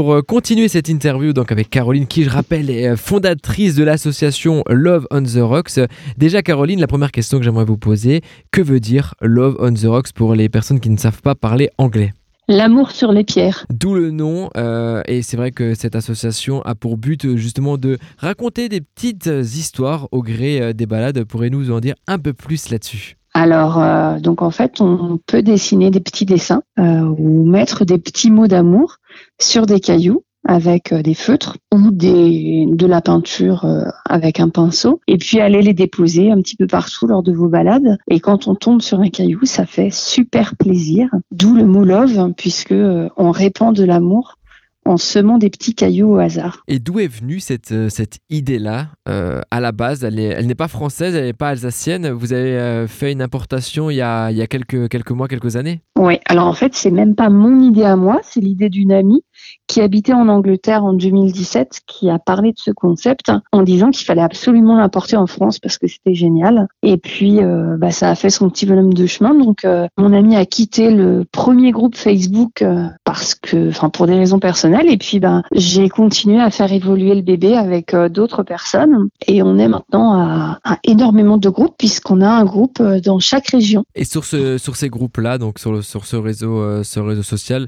pour euh, continuer cette interview donc avec Caroline qui, je rappelle, est euh, fondatrice de l'association Love on the Rocks. Déjà, Caroline, la première question que j'aimerais vous poser, que veut dire Love on the Rocks pour les personnes qui ne savent pas parler anglais? L'amour sur les pierres. D'où le nom, euh, et c'est vrai que cette association a pour but justement de raconter des petites histoires au gré des balades. Pourrez-vous nous en dire un peu plus là-dessus? Alors, euh, donc en fait, on peut dessiner des petits dessins euh, ou mettre des petits mots d'amour sur des cailloux avec euh, des feutres ou des, de la peinture avec un pinceau et puis aller les déposer un petit peu partout lors de vos balades. Et quand on tombe sur un caillou, ça fait super plaisir. D'où le mot love puisque on répand de l'amour en semant des petits cailloux au hasard. Et d'où est venue cette, euh, cette idée-là euh, À la base, elle n'est pas française, elle n'est pas alsacienne. Vous avez euh, fait une importation il y a, il y a quelques, quelques mois, quelques années? Oui, alors en fait, c'est même pas mon idée à moi, c'est l'idée d'une amie qui habitait en Angleterre en 2017, qui a parlé de ce concept en disant qu'il fallait absolument l'importer en France parce que c'était génial. Et puis, bah, ça a fait son petit volume de chemin. Donc, mon ami a quitté le premier groupe Facebook parce que, enfin, pour des raisons personnelles, et puis, ben, j'ai continué à faire évoluer le bébé avec euh, d'autres personnes. Et on est maintenant à, énormément de groupes puisqu'on a un groupe euh, dans chaque région. Et sur, ce, sur ces groupes-là, donc sur, sur ce, réseau, euh, ce réseau social,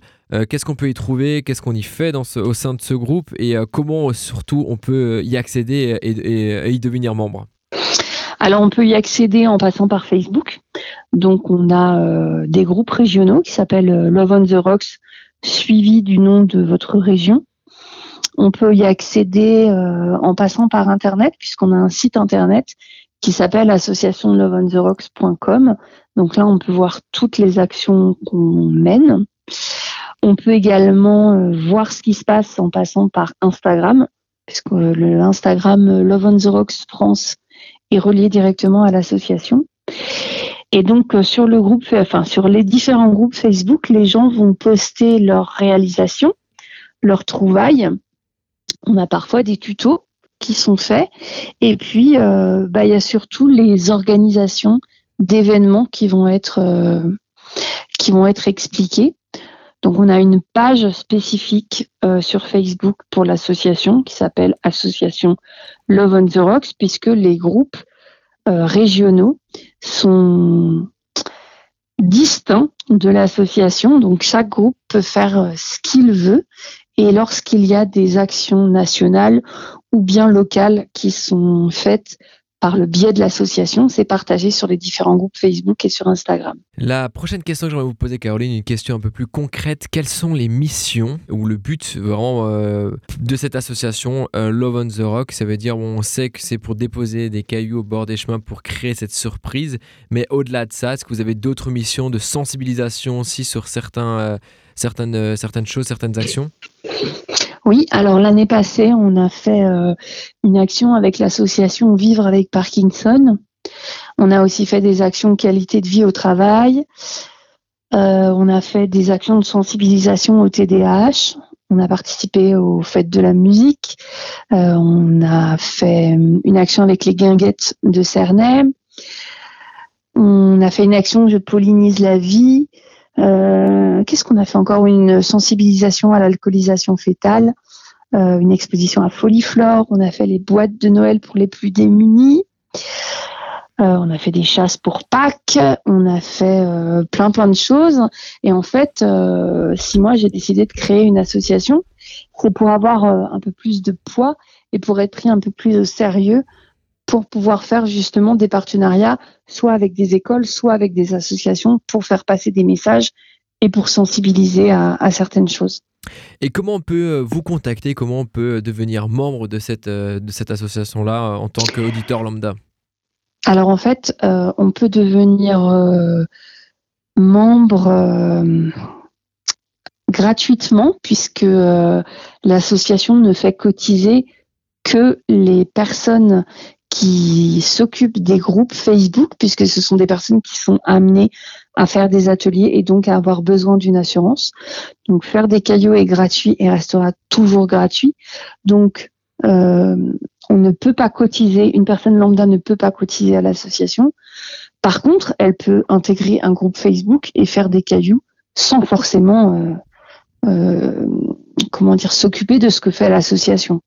qu'est-ce qu'on peut y trouver? Qu'est-ce qu'on y fait dans ce, au sein de ce groupe? Et comment surtout on peut y accéder et, y devenir membre? Alors on peut y accéder en passant par Facebook. Donc on a des groupes régionaux qui s'appellent Love on the Rocks suivi du nom de votre région. On peut y accéder euh, en passant par Internet, puisqu'on a un site Internet qui s'appelle associationloveontherocks.com. Donc là, on peut voir toutes les actions qu'on mène. On peut également euh, voir ce qui se passe en passant par Instagram, puisque le Instagram Love on the Rocks France est relié directement à l'association. Et donc euh, sur le groupe, enfin sur les différents groupes Facebook, les gens vont poster leurs réalisations, leurs trouvailles. On a parfois des tutos qui sont faits. Et puis, euh, bah, il y a surtout les organisations d'événements qui vont être euh, qui vont être expliquées. Donc, on a une page spécifique sur Facebook pour l'association qui s'appelle Association Love on the Rocks, puisque les groupes euh, régionaux sont distincts de l'association. Donc chaque groupe peut faire euh, ce qu'il veut. Et lorsqu'il y a des actions nationales ou bien locales qui sont faites par le biais de l'association, c'est partagé sur les différents groupes Facebook et sur Instagram. La prochaine question que j'aimerais vous poser, Caroline, une question un peu plus concrète. Quelles sont les missions ou le but vraiment euh, de cette association euh, Love on the Rock? Ça veut dire on sait que c'est pour déposer des cailloux au bord des chemins pour créer cette surprise, mais au-delà de ça, est-ce que vous avez d'autres missions de sensibilisation aussi sur certains, euh, certaines, certaines choses, certaines actions? Oui, alors l'année passée, on a fait euh, une action avec l'association Vivre avec Parkinson. On a aussi fait des actions qualité de vie au travail. Euh, on a fait des actions de sensibilisation au TDAH. On a participé aux fêtes de la musique. Euh, on a fait une action avec les guinguettes de Cernay. On a fait une action Je pollinise la vie. Euh, qu'est-ce qu'on a fait encore? Une sensibilisation à l'alcoolisation fétale, euh, une exposition à Foliflore, on a fait les boîtes de Noël pour les plus démunis. Euh, on a fait des chasses pour Pâques, on a fait plein plein de choses. Et en fait, si moi j'ai décidé de créer une association, c'est pour avoir un peu plus de poids et pour être pris un peu plus au sérieux pour pouvoir faire justement des partenariats, soit avec des écoles, soit avec des associations, pour faire passer des messages et pour sensibiliser à, certaines choses. Et comment on peut euh, vous contacter, comment on peut devenir membre de cette, euh, de cette association-là euh, en tant qu'auditeur lambda? Alors en fait, on peut devenir membre gratuitement puisque l'association ne fait cotiser que les personnes qui s'occupent des groupes Facebook, puisque ce sont des personnes qui sont amenées à faire des ateliers et donc à avoir besoin d'une assurance. Donc faire des cailloux est gratuit et restera toujours gratuit. Donc euh, on ne peut pas cotiser, une personne lambda ne peut pas cotiser à l'association. Par contre, elle peut intégrer un groupe Facebook et faire des cailloux sans forcément euh, euh, comment dire, s'occuper de ce que fait l'association.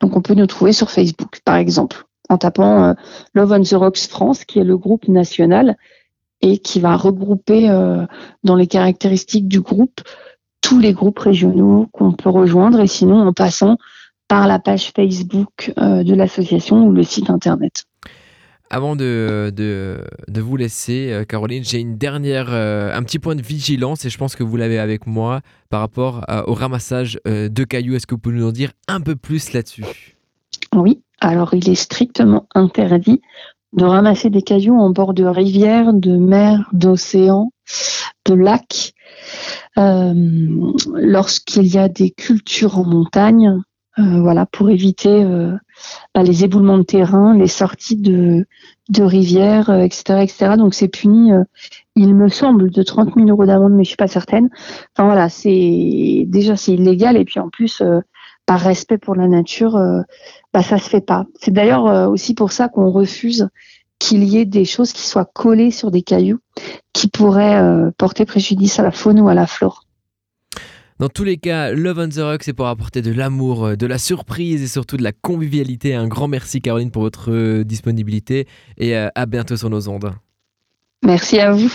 Donc on peut nous trouver sur Facebook, par exemple, en tapant Love on the Rocks France, qui est le groupe national et qui va regrouper dans les caractéristiques du groupe tous les groupes régionaux qu'on peut rejoindre et sinon en passant par la page Facebook de l'association ou le site internet. Avant de, de, vous laisser, euh, Caroline, j'ai une dernière, euh, un petit point de vigilance et je pense que vous l'avez avec moi par rapport au ramassage euh, de cailloux. Est-ce que vous pouvez nous en dire un peu plus là-dessus? Oui, alors il est strictement interdit de ramasser des cailloux en bord de rivière, de mer, d'océan, de lac. Lorsqu'il y a des cultures en montagne, voilà, pour éviter bah, les éboulements de terrain, les sorties de, de rivières, etc., euh, etc. Donc c'est puni, euh, il me semble, de 30 000 euros d'amende, mais je suis pas certaine. Enfin voilà, c'est déjà c'est illégal et puis en plus euh, par respect pour la nature, bah ça se fait pas. C'est d'ailleurs aussi pour ça qu'on refuse qu'il y ait des choses qui soient collées sur des cailloux qui pourraient porter préjudice à la faune ou à la flore. Dans tous les cas, Love on the Rock, c'est pour apporter de l'amour, euh, de la surprise et surtout de la convivialité. Un grand merci Caroline pour votre euh, disponibilité et euh, à bientôt sur nos ondes. Merci à vous.